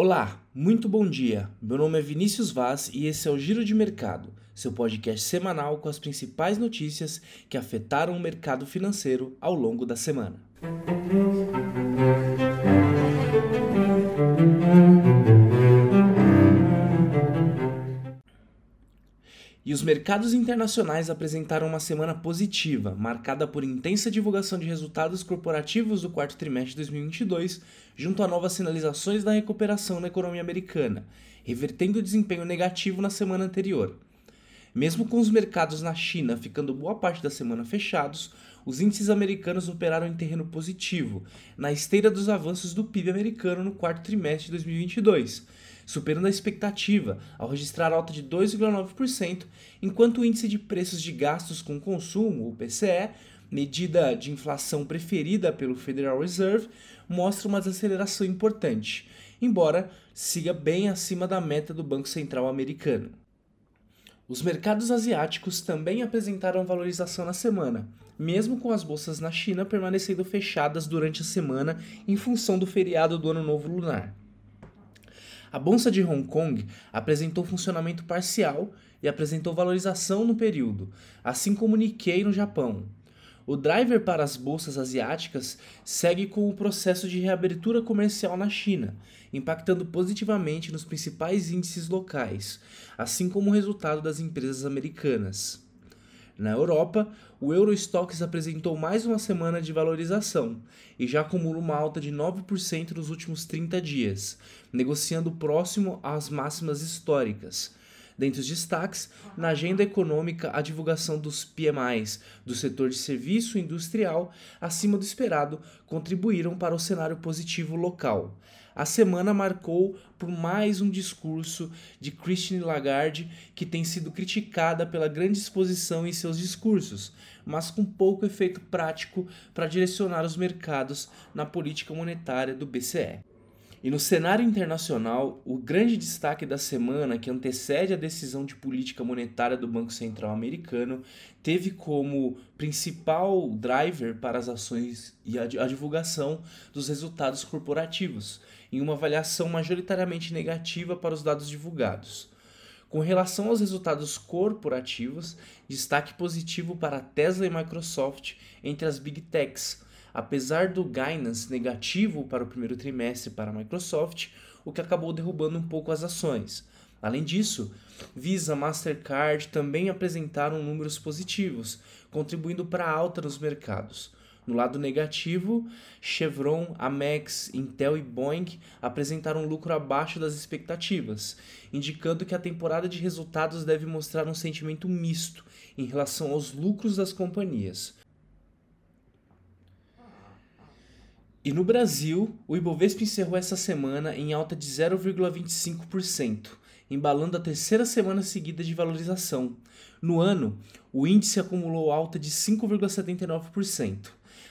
Olá, muito bom dia. Meu nome é Vinícius Vaz e esse é o Giro de Mercado, seu podcast semanal com as principais notícias que afetaram o mercado financeiro ao longo da semana. E os mercados internacionais apresentaram uma semana positiva, marcada por intensa divulgação de resultados corporativos do quarto trimestre de 2022, junto a novas sinalizações da recuperação na economia americana, revertendo o desempenho negativo na semana anterior. Mesmo com os mercados na China ficando boa parte da semana fechados, os índices americanos operaram em terreno positivo, na esteira dos avanços do PIB americano no quarto trimestre de 2022 superando a expectativa ao registrar alta de 2,9%, enquanto o índice de preços de gastos com consumo, o PCE, medida de inflação preferida pelo Federal Reserve, mostra uma desaceleração importante, embora siga bem acima da meta do Banco Central americano. Os mercados asiáticos também apresentaram valorização na semana, mesmo com as bolsas na China permanecendo fechadas durante a semana em função do feriado do Ano Novo Lunar. A bolsa de Hong Kong apresentou funcionamento parcial e apresentou valorização no período, assim como Nikkei no Japão. O driver para as bolsas asiáticas segue com o processo de reabertura comercial na China, impactando positivamente nos principais índices locais, assim como o resultado das empresas americanas. Na Europa, o Eurostox apresentou mais uma semana de valorização e já acumula uma alta de 9% nos últimos 30 dias, negociando próximo às máximas históricas. Dentre os destaques, na agenda econômica, a divulgação dos PMIs do setor de serviço industrial, acima do esperado, contribuíram para o cenário positivo local. A semana marcou por mais um discurso de Christine Lagarde, que tem sido criticada pela grande exposição em seus discursos, mas com pouco efeito prático para direcionar os mercados na política monetária do BCE. E no cenário internacional, o grande destaque da semana que antecede a decisão de política monetária do Banco Central americano teve como principal driver para as ações e a divulgação dos resultados corporativos, em uma avaliação majoritariamente negativa para os dados divulgados. Com relação aos resultados corporativos, destaque positivo para Tesla e Microsoft entre as Big Techs, apesar do guidance negativo para o primeiro trimestre para a Microsoft, o que acabou derrubando um pouco as ações. Além disso, Visa, Mastercard também apresentaram números positivos, contribuindo para a alta nos mercados. No lado negativo, Chevron, Amex, Intel e Boeing apresentaram lucro abaixo das expectativas, indicando que a temporada de resultados deve mostrar um sentimento misto em relação aos lucros das companhias. E no Brasil, o Ibovespa encerrou essa semana em alta de 0,25%, embalando a terceira semana seguida de valorização. No ano, o índice acumulou alta de 5,79%.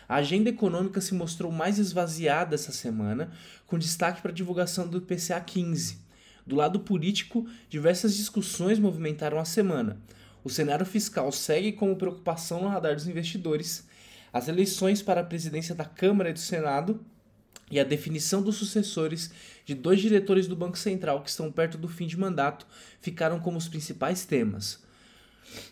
A agenda econômica se mostrou mais esvaziada essa semana, com destaque para a divulgação do IPCA 15. Do lado político, diversas discussões movimentaram a semana. O cenário fiscal segue como preocupação no radar dos investidores as eleições para a presidência da Câmara e do Senado e a definição dos sucessores de dois diretores do Banco Central que estão perto do fim de mandato ficaram como os principais temas.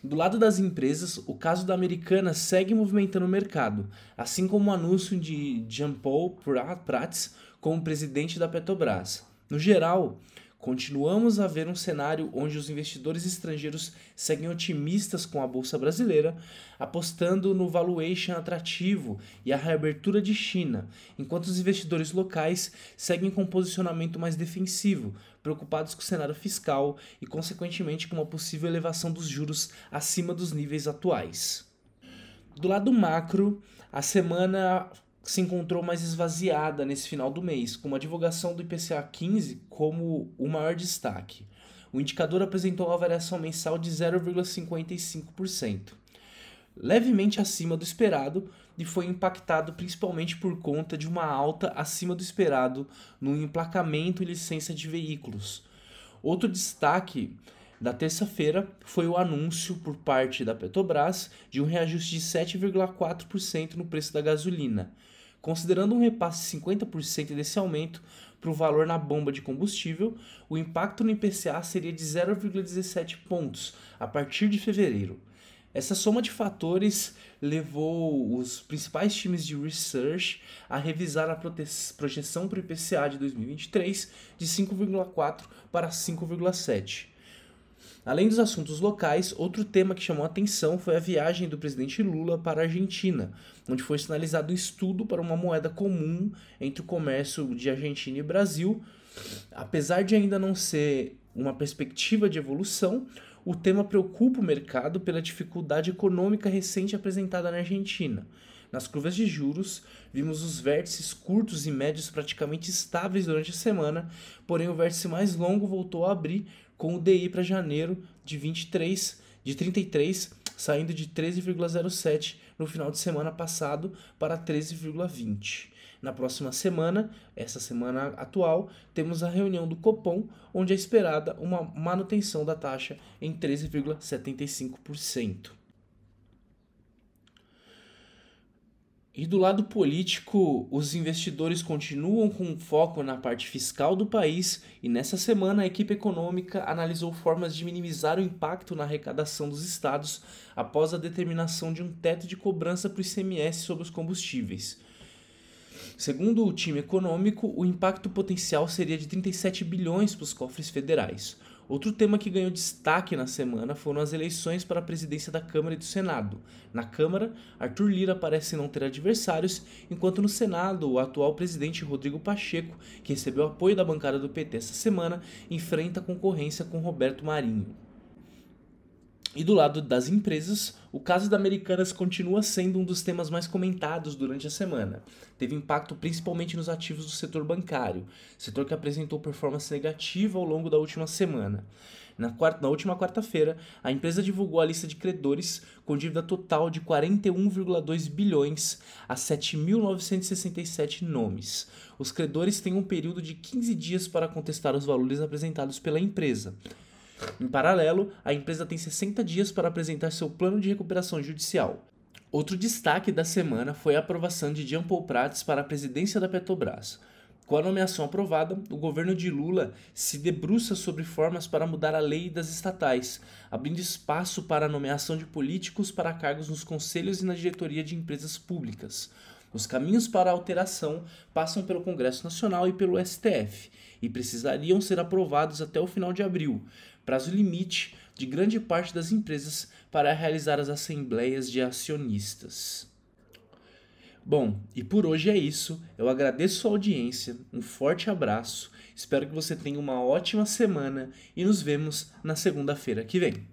Do lado das empresas, o caso da Americana segue movimentando o mercado, assim como o anúncio de Jean-Paul Prats como presidente da Petrobras. No geral, Continuamos a ver um cenário onde os investidores estrangeiros seguem otimistas com a bolsa brasileira, apostando no valuation atrativo e a reabertura de China, enquanto os investidores locais seguem com um posicionamento mais defensivo, preocupados com o cenário fiscal e, consequentemente, com uma possível elevação dos juros acima dos níveis atuais. Do lado macro, a semana se encontrou mais esvaziada nesse final do mês, com a divulgação do IPCA 15 como o maior destaque. O indicador apresentou uma variação mensal de 0,55%, levemente acima do esperado e foi impactado principalmente por conta de uma alta acima do esperado no emplacamento e licença de veículos. Outro destaque da terça-feira foi o anúncio por parte da Petrobras de um reajuste de 7,4% no preço da gasolina, Considerando um repasse de 50% desse aumento para o valor na bomba de combustível, o impacto no IPCA seria de 0,17 pontos a partir de fevereiro. Essa soma de fatores levou os principais times de research a revisar a projeção para o IPCA de 2023 de 5,4 para 5,7. Além dos assuntos locais, outro tema que chamou atenção foi a viagem do presidente Lula para a Argentina, onde foi sinalizado um estudo para uma moeda comum entre o comércio de Argentina e Brasil. Apesar de ainda não ser uma perspectiva de evolução, o tema preocupa o mercado pela dificuldade econômica recente apresentada na Argentina. Nas curvas de juros, vimos os vértices curtos e médios praticamente estáveis durante a semana, porém o vértice mais longo voltou a abrir com o DI para janeiro de 23 de 33 saindo de 13,07 no final de semana passado para 13,20. Na próxima semana, essa semana atual, temos a reunião do Copom, onde é esperada uma manutenção da taxa em 13,75%. E do lado político, os investidores continuam com foco na parte fiscal do país e nessa semana a equipe econômica analisou formas de minimizar o impacto na arrecadação dos estados após a determinação de um teto de cobrança para o ICMS sobre os combustíveis. Segundo o time econômico, o impacto potencial seria de 37 bilhões para os cofres federais. Outro tema que ganhou destaque na semana foram as eleições para a presidência da Câmara e do Senado. Na Câmara, Arthur Lira parece não ter adversários, enquanto no Senado, o atual presidente Rodrigo Pacheco, que recebeu apoio da bancada do PT essa semana, enfrenta concorrência com Roberto Marinho. E do lado das empresas, o caso da Americanas continua sendo um dos temas mais comentados durante a semana. Teve impacto principalmente nos ativos do setor bancário, setor que apresentou performance negativa ao longo da última semana. Na, quarta, na última quarta-feira, a empresa divulgou a lista de credores com dívida total de 41,2 bilhões a 7.967 nomes. Os credores têm um período de 15 dias para contestar os valores apresentados pela empresa. Em paralelo, a empresa tem 60 dias para apresentar seu plano de recuperação judicial. Outro destaque da semana foi a aprovação de Jean Paul Prats para a presidência da Petrobras. Com a nomeação aprovada, o governo de Lula se debruça sobre formas para mudar a lei das estatais, abrindo espaço para a nomeação de políticos para cargos nos conselhos e na diretoria de empresas públicas. Os caminhos para a alteração passam pelo Congresso Nacional e pelo STF e precisariam ser aprovados até o final de abril, prazo limite de grande parte das empresas para realizar as assembleias de acionistas. Bom, e por hoje é isso. Eu agradeço sua audiência, um forte abraço, espero que você tenha uma ótima semana e nos vemos na segunda-feira que vem.